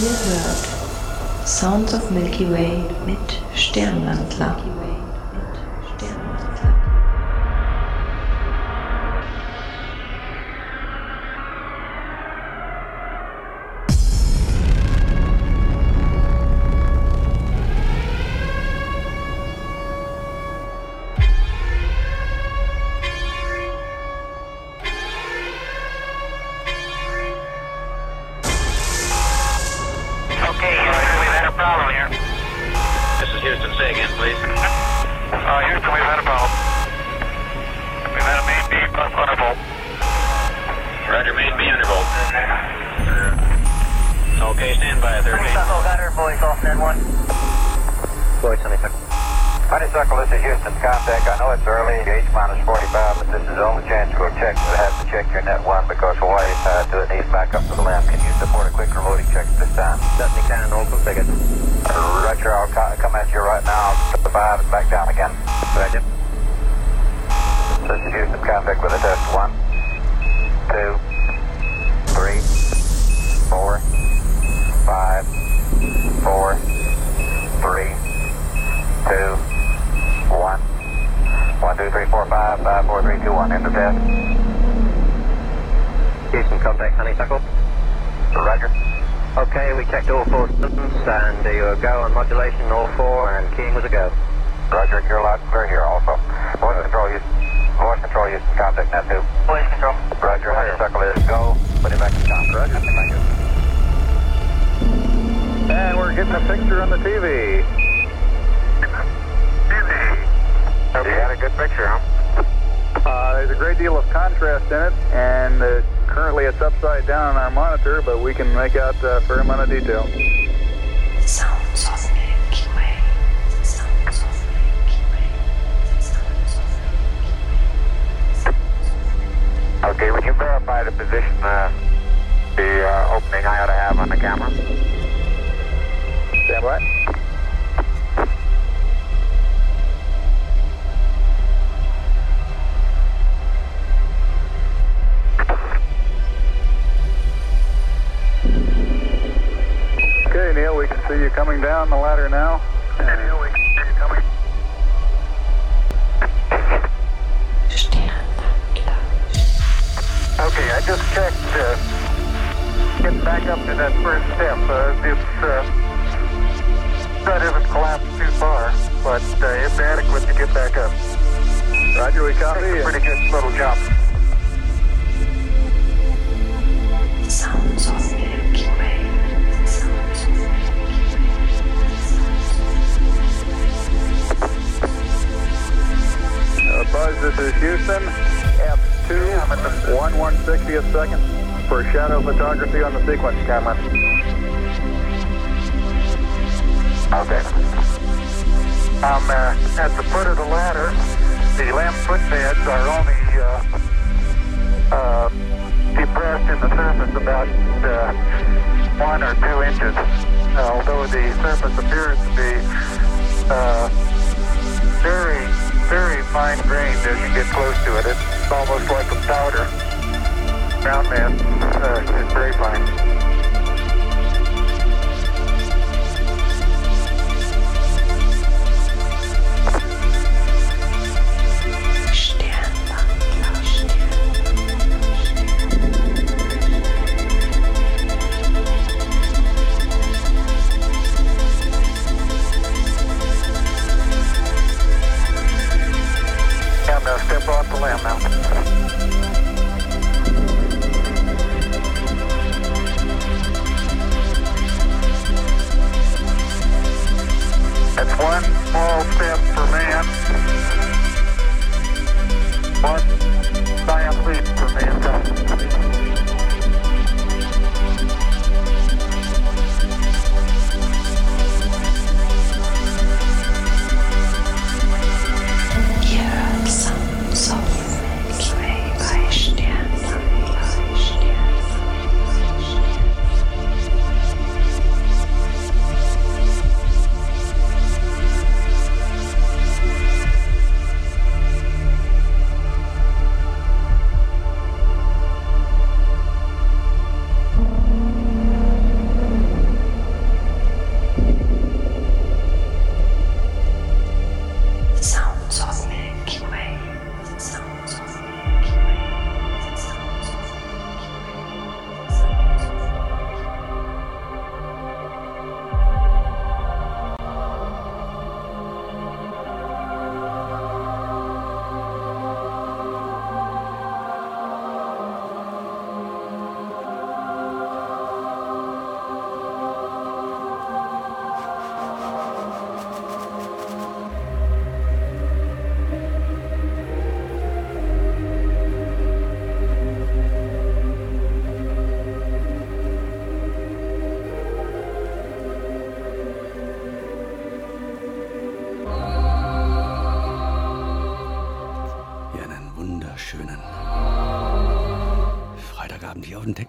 Ihr hört Sounds of Milky Way mit Sternwandler. Detail.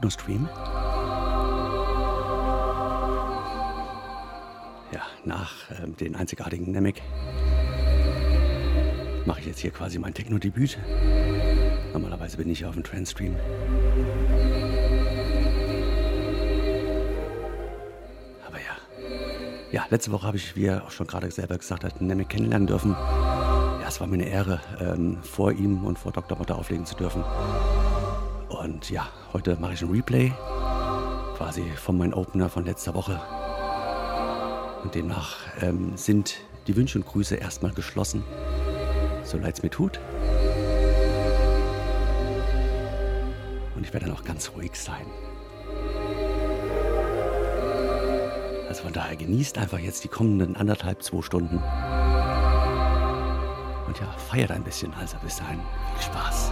Techno-Stream. Ja, nach ähm, den einzigartigen Namek mache ich jetzt hier quasi mein Techno-Debüt. Normalerweise bin ich auf dem Trans-Stream. Aber ja. Ja, letzte Woche habe ich, wie er auch schon gerade selber gesagt hat, Namek kennenlernen dürfen. Ja, es war mir eine Ehre, ähm, vor ihm und vor Dr. Motter auflegen zu dürfen. Und ja, heute mache ich ein Replay, quasi von meinem Opener von letzter Woche. Und demnach ähm, sind die Wünsche und Grüße erstmal geschlossen, so leid es mir tut. Und ich werde dann auch ganz ruhig sein. Also von daher genießt einfach jetzt die kommenden anderthalb, zwei Stunden. Und ja, feiert ein bisschen. Also bis dahin, viel Spaß.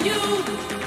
you.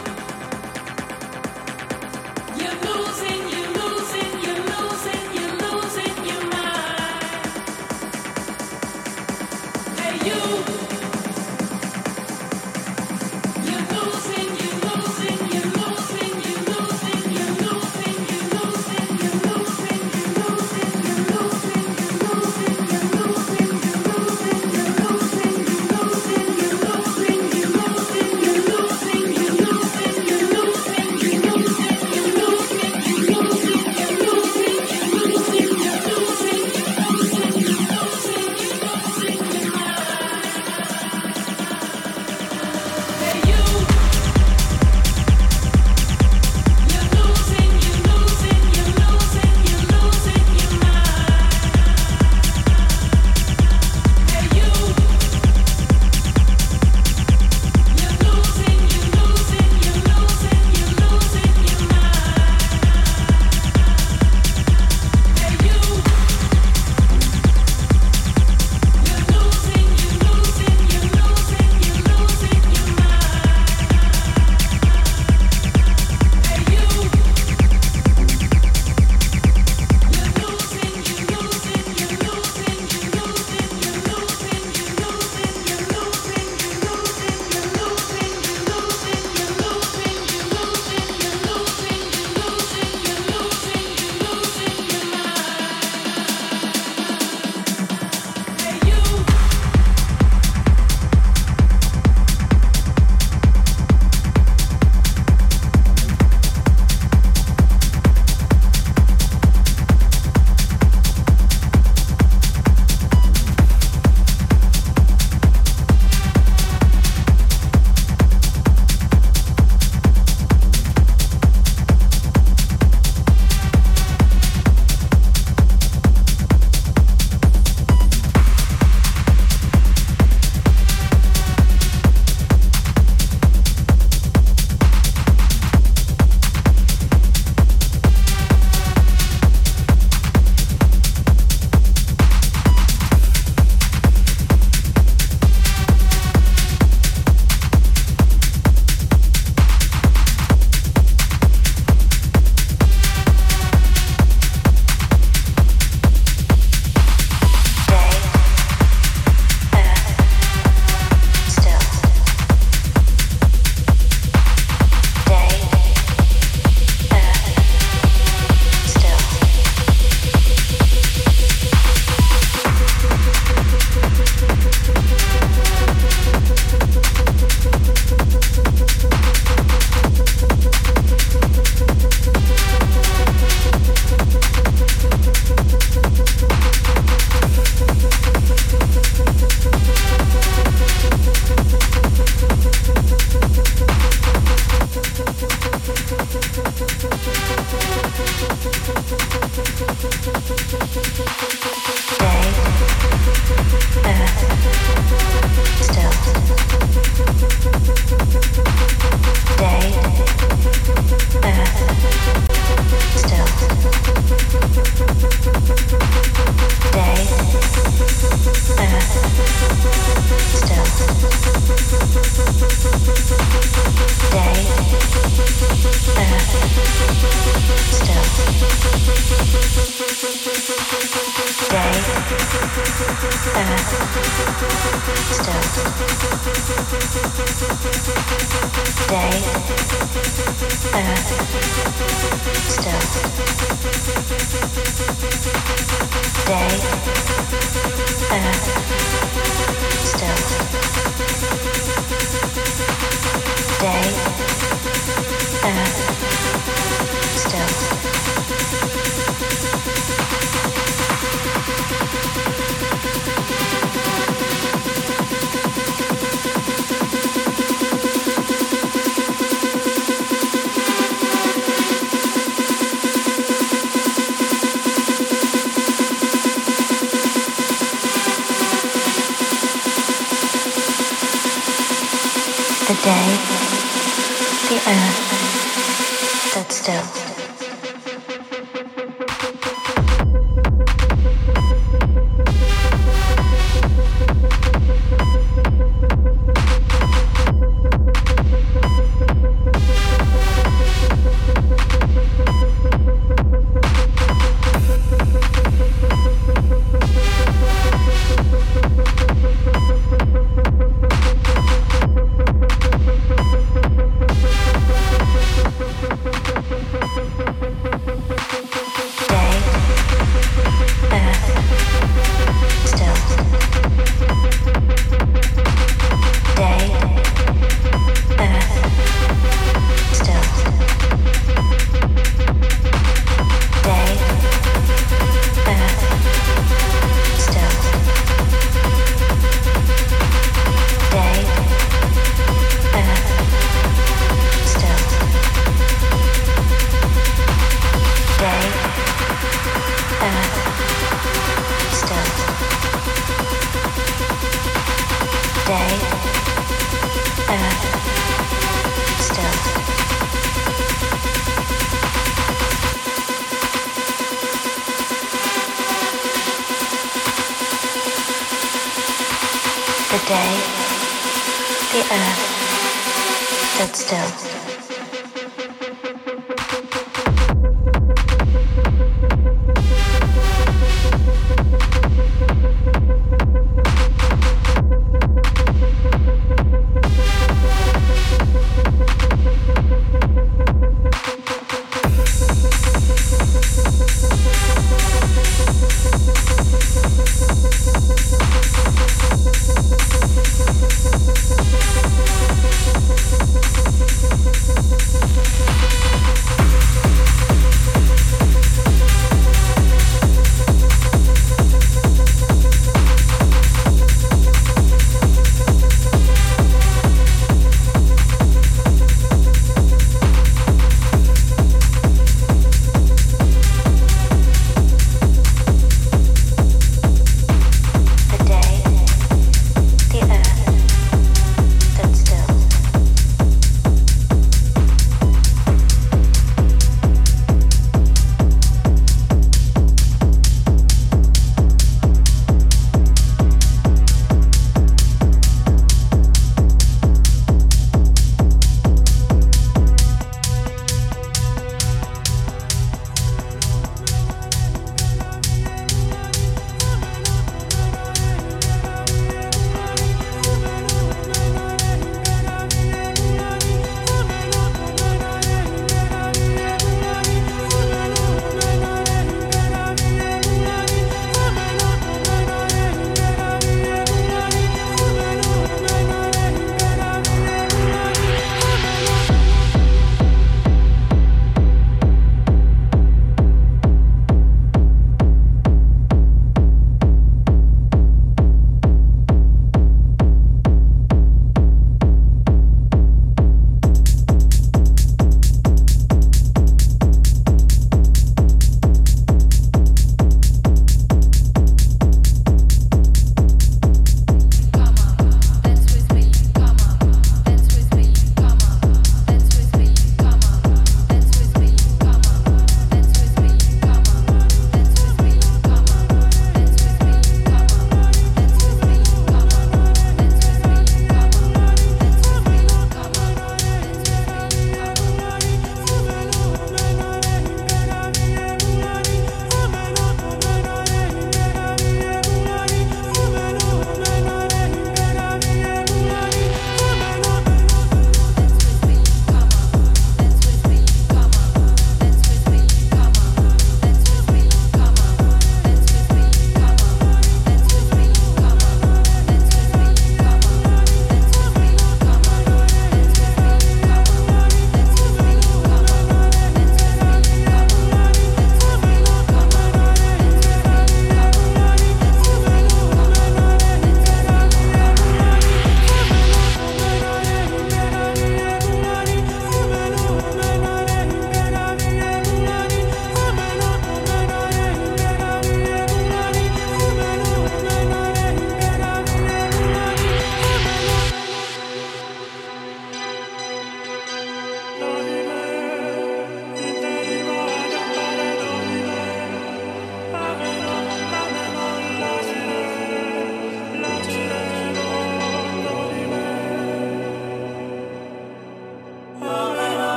Thank you.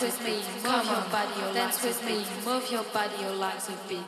Dance with me, move your body, dance with me, move your body, your legs a beat.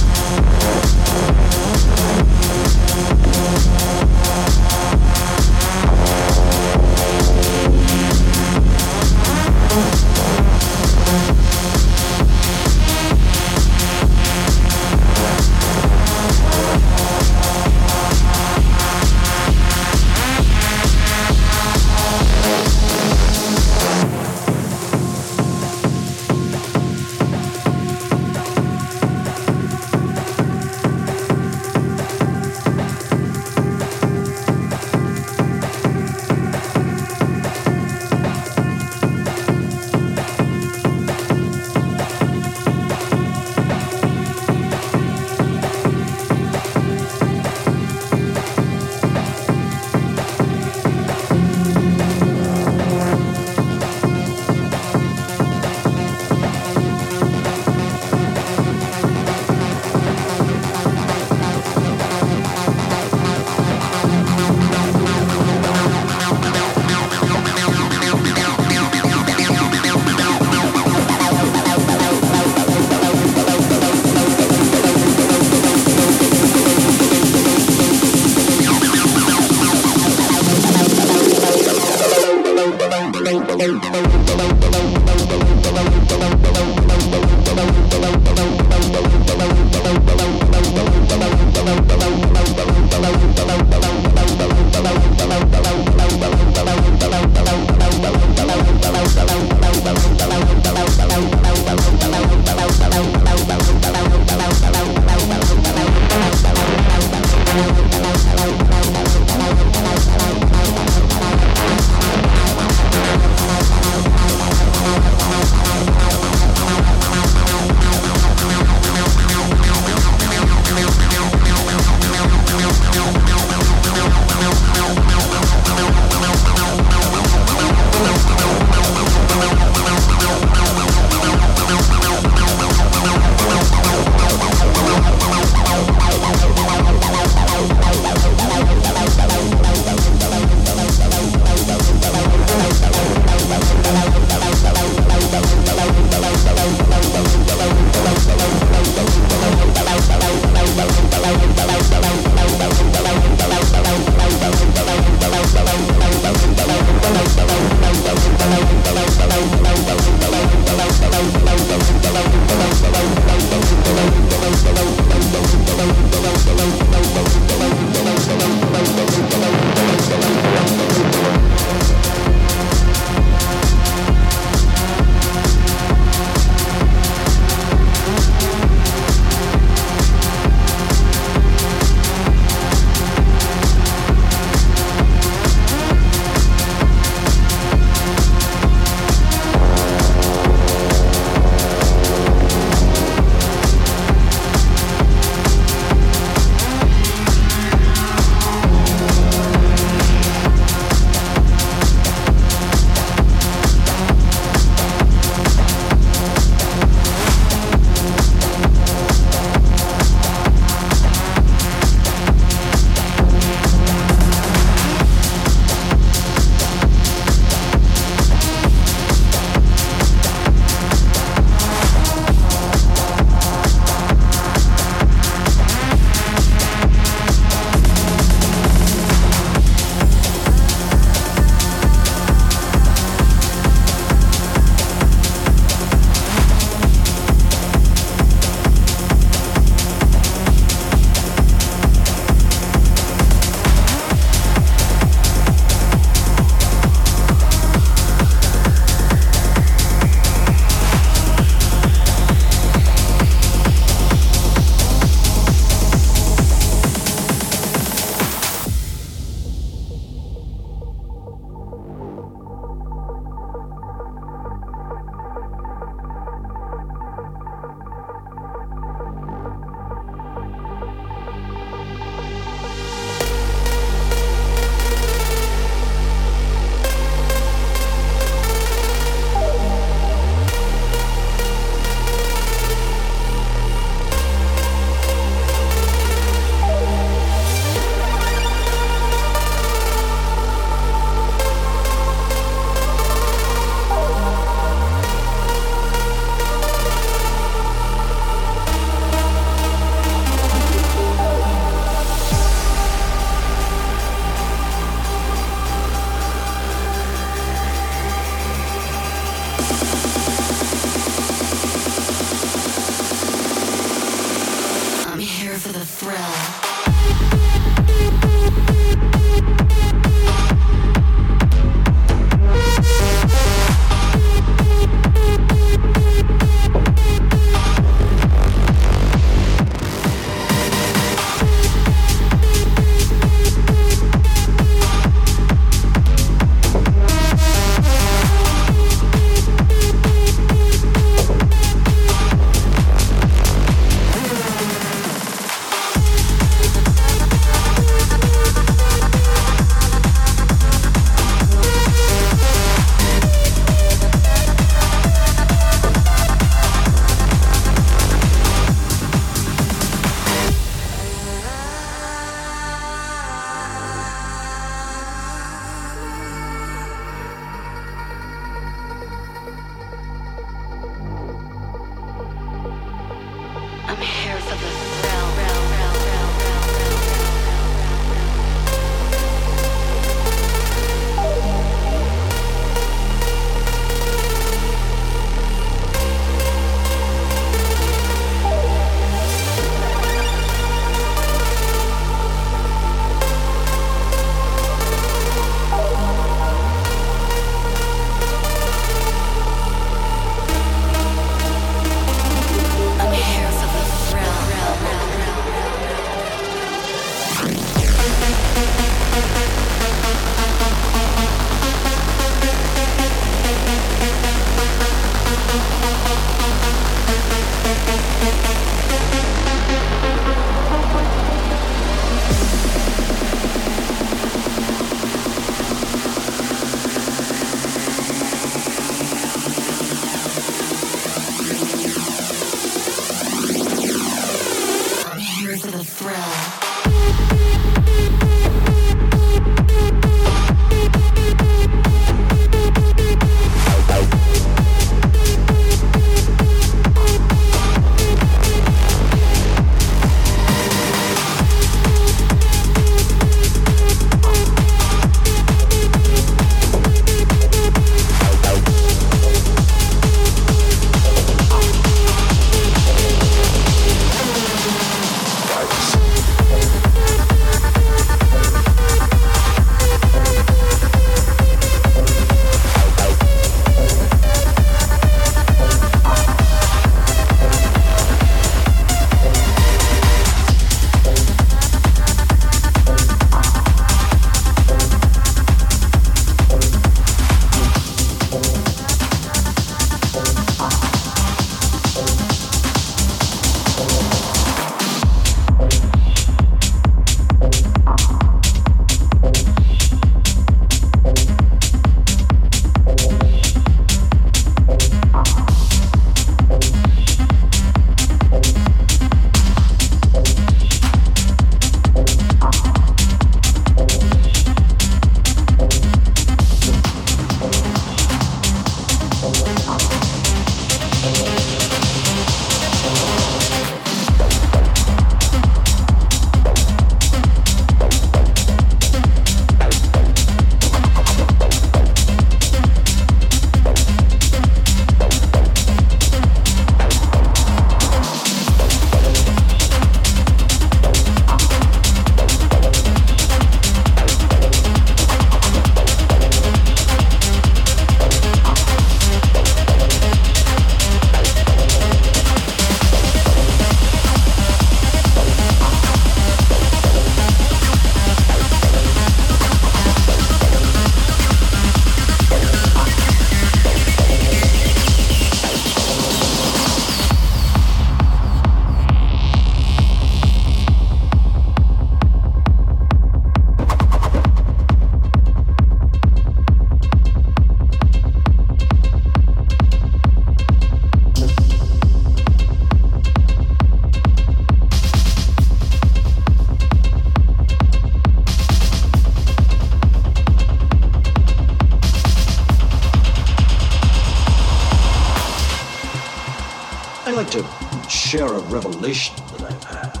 Revelation that I've had.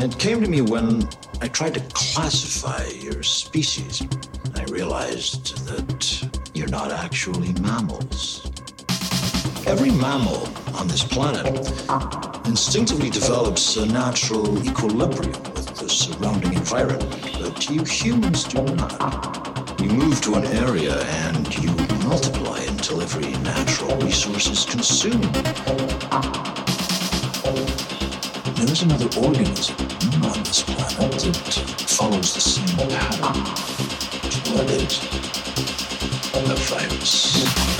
It came to me when I tried to classify your species. I realized that you're not actually mammals. Every mammal on this planet instinctively develops a natural equilibrium with the surrounding environment, but you humans do not. You move to an area and you multiply until every natural resource is consumed. There is another organism on this planet that follows the same pattern. What is a virus?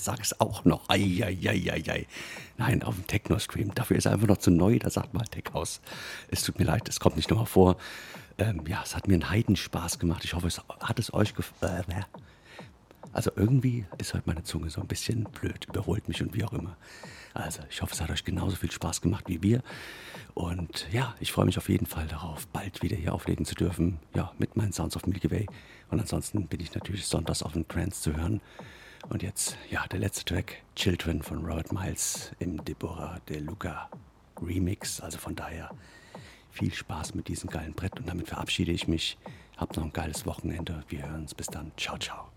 Jetzt sage es auch noch. Ai. Nein, auf dem Techno-Stream. Dafür ist er einfach noch zu neu. Da sagt mal Tech House. Es tut mir leid, es kommt nicht nochmal vor. Ähm, ja, es hat mir einen Heidenspaß gemacht. Ich hoffe, es hat es euch gefallen. Äh, also irgendwie ist heute meine Zunge so ein bisschen blöd, überholt mich und wie auch immer. Also ich hoffe, es hat euch genauso viel Spaß gemacht wie wir. Und ja, ich freue mich auf jeden Fall darauf, bald wieder hier auflegen zu dürfen, ja, mit meinen Sounds of Milky Way. Und ansonsten bin ich natürlich sonntags auf den Trance zu hören. Und jetzt, ja, der letzte Track, Children von Robert Miles im Deborah De Luca Remix. Also von daher viel Spaß mit diesem geilen Brett und damit verabschiede ich mich. Habt noch ein geiles Wochenende. Wir hören uns. Bis dann. Ciao, ciao.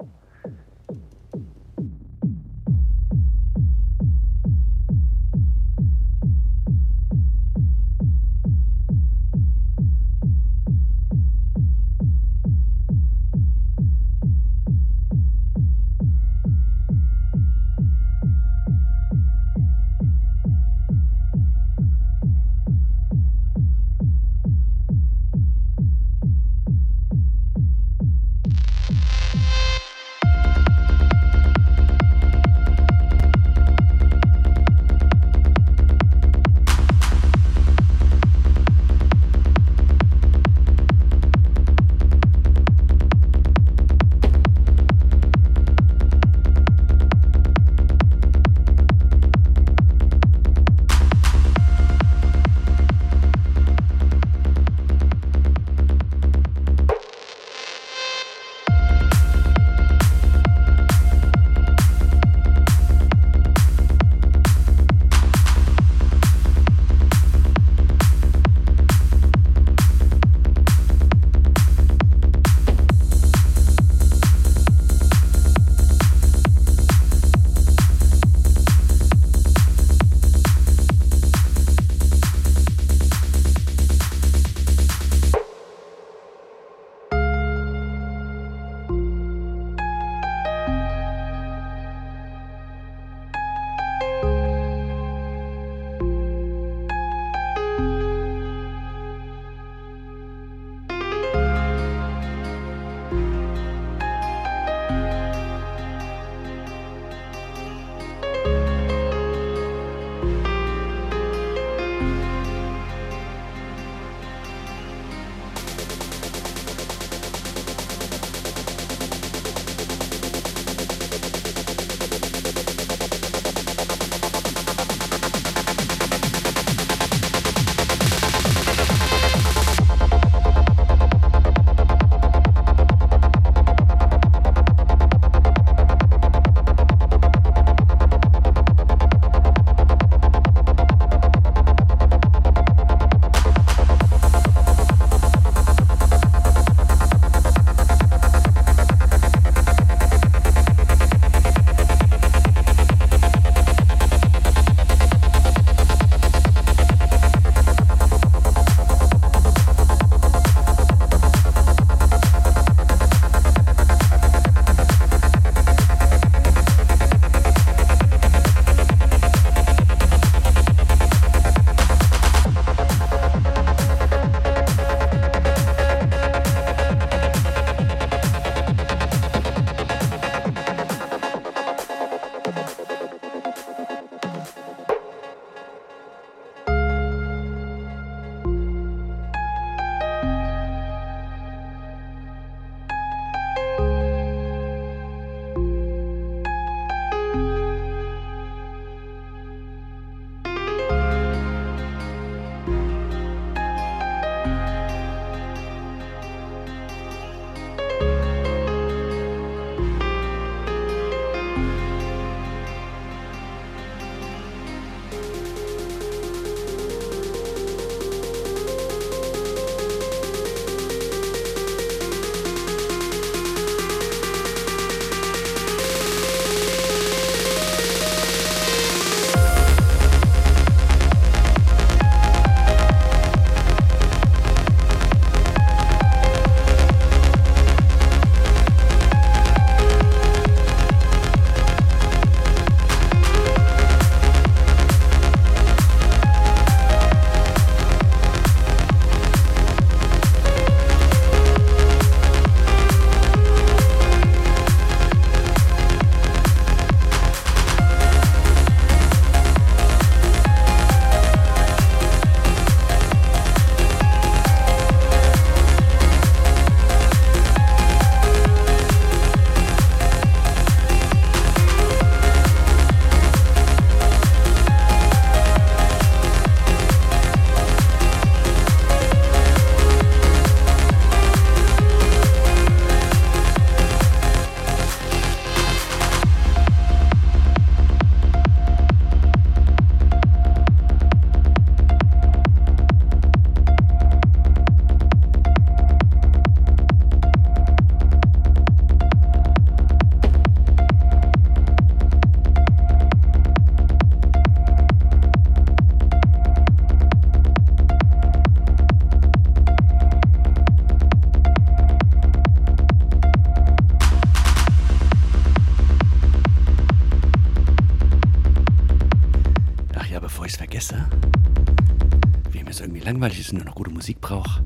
Langweilig ist und nur noch gute Musik braucht,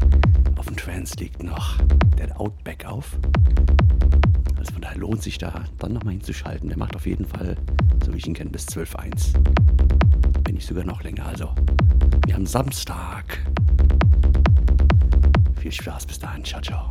auf dem Trance liegt noch der Outback auf. Also von daher lohnt sich da dann nochmal hinzuschalten. Der macht auf jeden Fall, so wie ich ihn kenne, bis 12.1. Wenn nicht sogar noch länger. Also, wir haben Samstag. Viel Spaß bis dahin. Ciao, ciao.